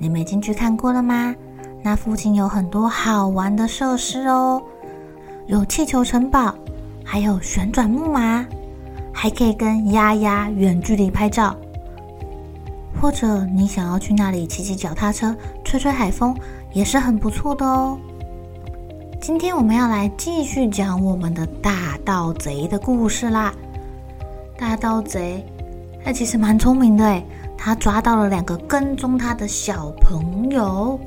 你们已经去看过了吗？那附近有很多好玩的设施哦，有气球城堡，还有旋转木马，还可以跟鸭鸭远距离拍照。或者你想要去那里骑骑脚踏车，吹吹海风，也是很不错的哦。今天我们要来继续讲我们的大盗贼的故事啦。大盗贼他其实蛮聪明的诶。他抓到了两个跟踪他的小朋友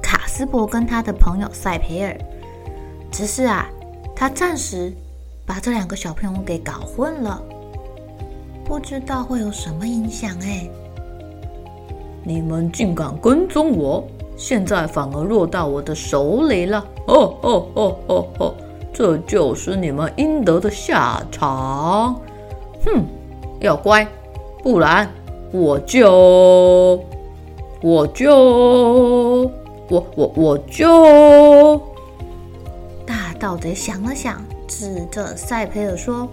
卡斯伯跟他的朋友赛培尔，只是啊，他暂时把这两个小朋友给搞混了，不知道会有什么影响哎。你们竟敢跟踪我，现在反而落到我的手里了！哦哦哦哦哦，这就是你们应得的下场！哼，要乖，不然。我就，我就，我我我就。大盗贼想了想，指着塞佩尔说：“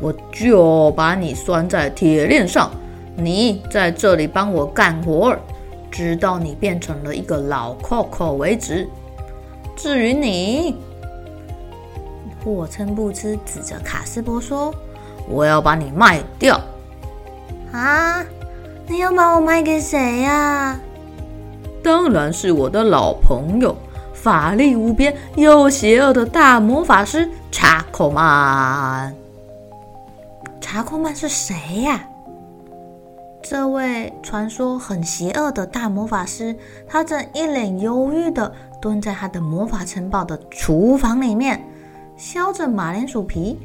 我就把你拴在铁链上，你在这里帮我干活，直到你变成了一个老扣扣为止。至于你，我称不知，指着卡斯伯说：我要把你卖掉。啊！”你要把我卖给谁呀？当然是我的老朋友，法力无边又邪恶的大魔法师查克曼。查克曼是谁呀？这位传说很邪恶的大魔法师，他正一脸忧郁的蹲在他的魔法城堡的厨房里面，削着马铃薯皮。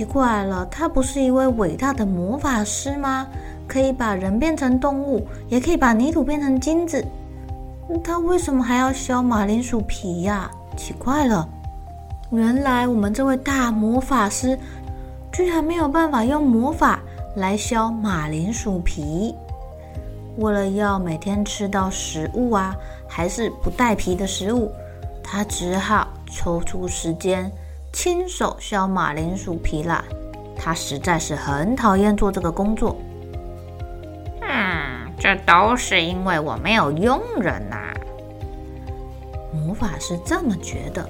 奇怪了，他不是一位伟大的魔法师吗？可以把人变成动物，也可以把泥土变成金子，他为什么还要削马铃薯皮呀？奇怪了，原来我们这位大魔法师居然没有办法用魔法来削马铃薯皮。为了要每天吃到食物啊，还是不带皮的食物，他只好抽出时间。亲手削马铃薯皮啦，他实在是很讨厌做这个工作。嗯，这都是因为我没有佣人呐、啊。魔法师这么觉得，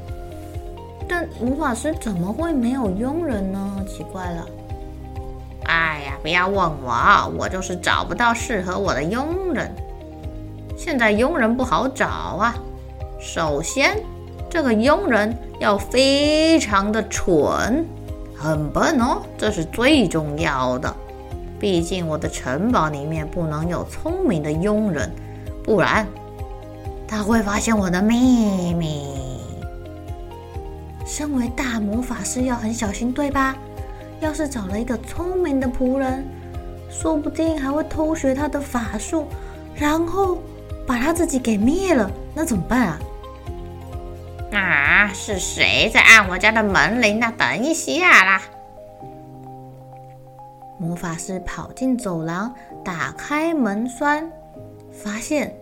但魔法师怎么会没有佣人呢？奇怪了。哎呀，不要问我，我就是找不到适合我的佣人。现在佣人不好找啊。首先，这个佣人要非常的蠢，很笨哦，这是最重要的。毕竟我的城堡里面不能有聪明的佣人，不然他会发现我的秘密。身为大魔法师要很小心，对吧？要是找了一个聪明的仆人，说不定还会偷学他的法术，然后把他自己给灭了，那怎么办啊？啊！是谁在按我家的门铃呢？等一下啦！魔法师跑进走廊，打开门栓，发现，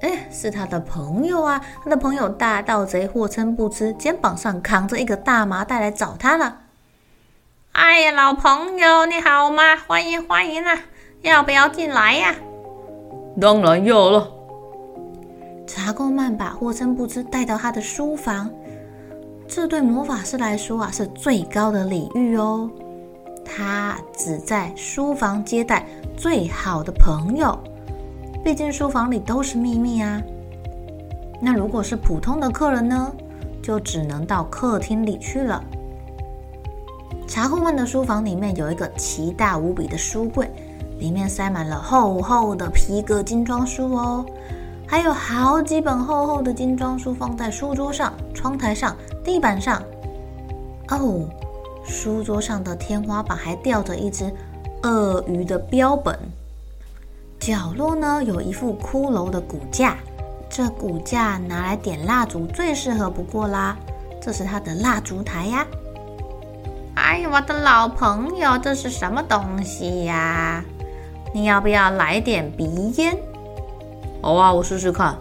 哎，是他的朋友啊！他的朋友大盗贼货真不知，肩膀上扛着一个大麻袋来找他了。哎呀，老朋友，你好吗？欢迎欢迎啊！要不要进来呀？当然要了。查克曼把霍森布兹带到他的书房，这对魔法师来说啊是最高的礼遇哦。他只在书房接待最好的朋友，毕竟书房里都是秘密啊。那如果是普通的客人呢，就只能到客厅里去了。查库曼的书房里面有一个奇大无比的书柜，里面塞满了厚厚的皮革精装书哦，还有好几本厚厚的精装书放在书桌上、窗台上、地板上。哦，书桌上的天花板还吊着一只鳄鱼的标本，角落呢有一副骷髅的骨架，这骨架拿来点蜡烛最适合不过啦。这是它的蜡烛台呀。哎呀，我的老朋友，这是什么东西呀？你要不要来点鼻烟？好啊，我试试看。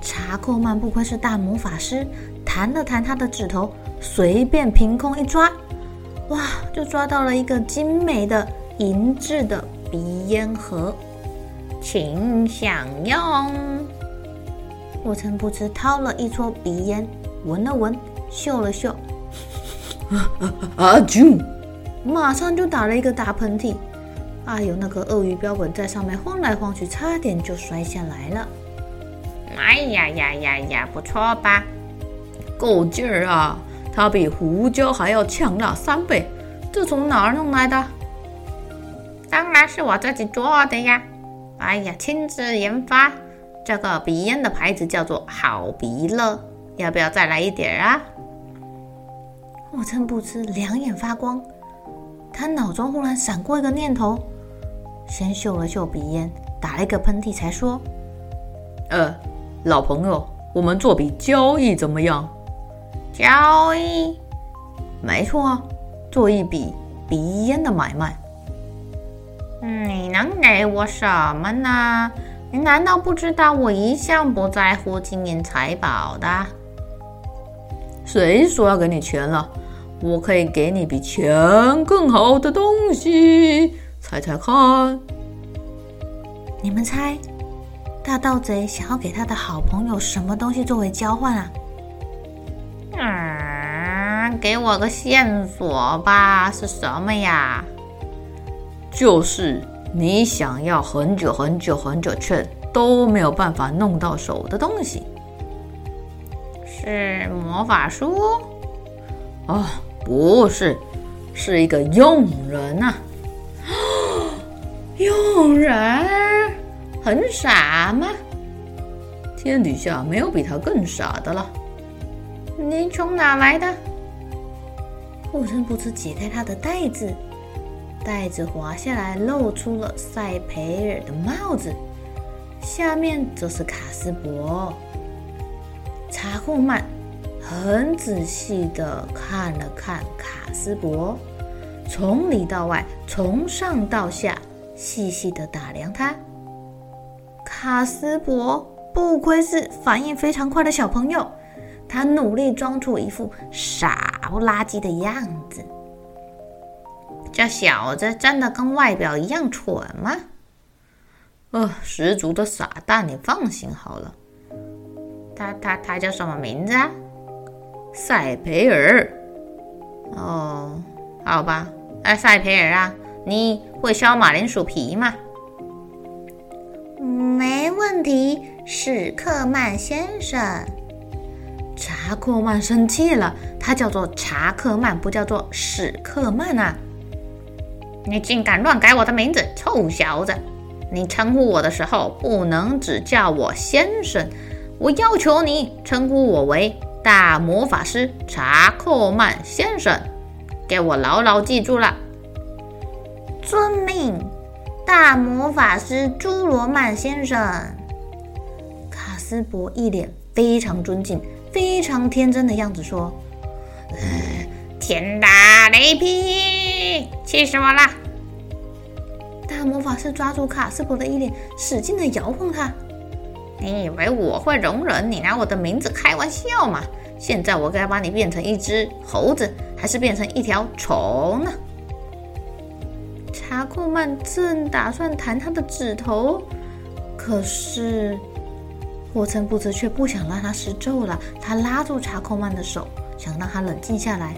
查克曼不愧是大魔法师，弹了弹他的指头，随便凭空一抓，哇，就抓到了一个精美的银质的鼻烟盒，请享用。我曾不知掏了一撮鼻烟，闻了闻，嗅了嗅。啊！啾！马上就打了一个大喷嚏。哎呦，那个鳄鱼标本在上面晃来晃去，差点就摔下来了。哎呀呀呀呀，不错吧？够劲儿啊！它比胡椒还要呛辣三倍。这从哪儿弄来的？当然是我自己做的呀！哎呀，亲自研发。这个鼻烟的牌子叫做好鼻乐，要不要再来一点啊？沃真不知两眼发光，他脑中忽然闪过一个念头，先嗅了嗅鼻烟，打了一个喷嚏，才说：“呃，老朋友，我们做笔交易怎么样？”交易？没错啊，做一笔鼻烟的买卖。嗯，你能给我什么呢？你难道不知道我一向不在乎金银财宝的？谁说要给你钱了？我可以给你比钱更好的东西，猜猜看？你们猜，大盗贼想要给他的好朋友什么东西作为交换啊？嗯，给我个线索吧，是什么呀？就是你想要很久很久很久却都没有办法弄到手的东西。是魔法书？哦。不是，是一个佣人呐、啊！佣人很傻吗？天底下没有比他更傻的了。您从哪来的？霍森布兹解开他的袋子，袋子滑下来，露出了塞培尔的帽子，下面则是卡斯柏。查库曼。很仔细的看了看卡斯柏，从里到外，从上到下，细细的打量他。卡斯伯不愧是反应非常快的小朋友，他努力装出一副傻不拉几的样子。这小子真的跟外表一样蠢吗？呃，十足的傻蛋，你放心好了。他他他叫什么名字啊？塞培尔，哦，好吧，哎，塞培尔啊，你会削马铃薯皮吗？没问题，史克曼先生。查克曼生气了，他叫做查克曼，不叫做史克曼啊！你竟敢乱改我的名字，臭小子！你称呼我的时候不能只叫我先生，我要求你称呼我为。大魔法师查克曼先生，给我牢牢记住了。遵命，大魔法师朱罗曼先生。卡斯伯一脸非常尊敬、非常天真的样子说：“天打雷劈，气死我了！”大魔法师抓住卡斯伯的衣领，使劲的摇晃他。你以为我会容忍你拿我的名字开玩笑吗？现在我该把你变成一只猴子，还是变成一条虫呢？查库曼正打算弹他的指头，可是霍岑布兹却不想让他施咒了。他拉住查库曼的手，想让他冷静下来。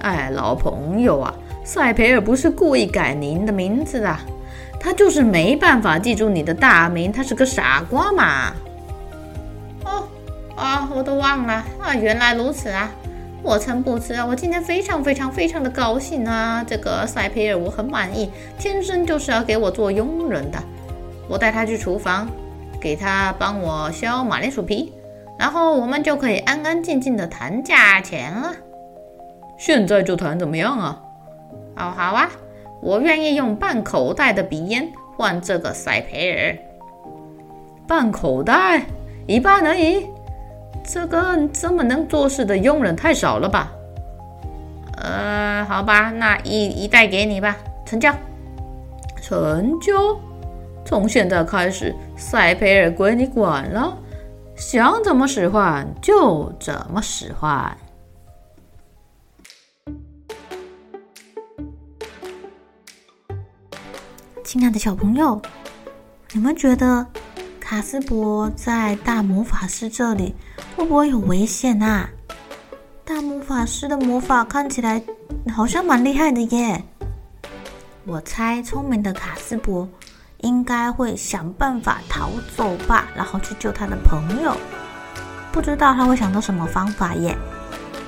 哎，老朋友啊，塞培尔不是故意改您的名字的。他就是没办法记住你的大名，他是个傻瓜嘛。哦，啊，我都忘了啊，原来如此啊。我曾不知啊，我今天非常非常非常的高兴啊！这个塞培尔我很满意，天生就是要给我做佣人的。我带他去厨房，给他帮我削马铃薯皮，然后我们就可以安安静静的谈价钱了。现在就谈怎么样啊？哦，好啊，我愿意用半口袋的鼻烟换这个塞培尔。半口袋，一半而已。这个这么能做事的佣人太少了吧？呃，好吧，那一一袋给你吧，成交。成交。从现在开始，塞培尔归你管了，想怎么使唤就怎么使唤。亲爱的小朋友，你们觉得卡斯伯在大魔法师这里会不会有危险啊？大魔法师的魔法看起来好像蛮厉害的耶。我猜聪明的卡斯伯应该会想办法逃走吧，然后去救他的朋友。不知道他会想到什么方法耶？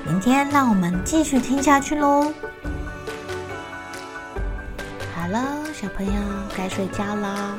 明天让我们继续听下去喽。好了，小朋友该睡觉了，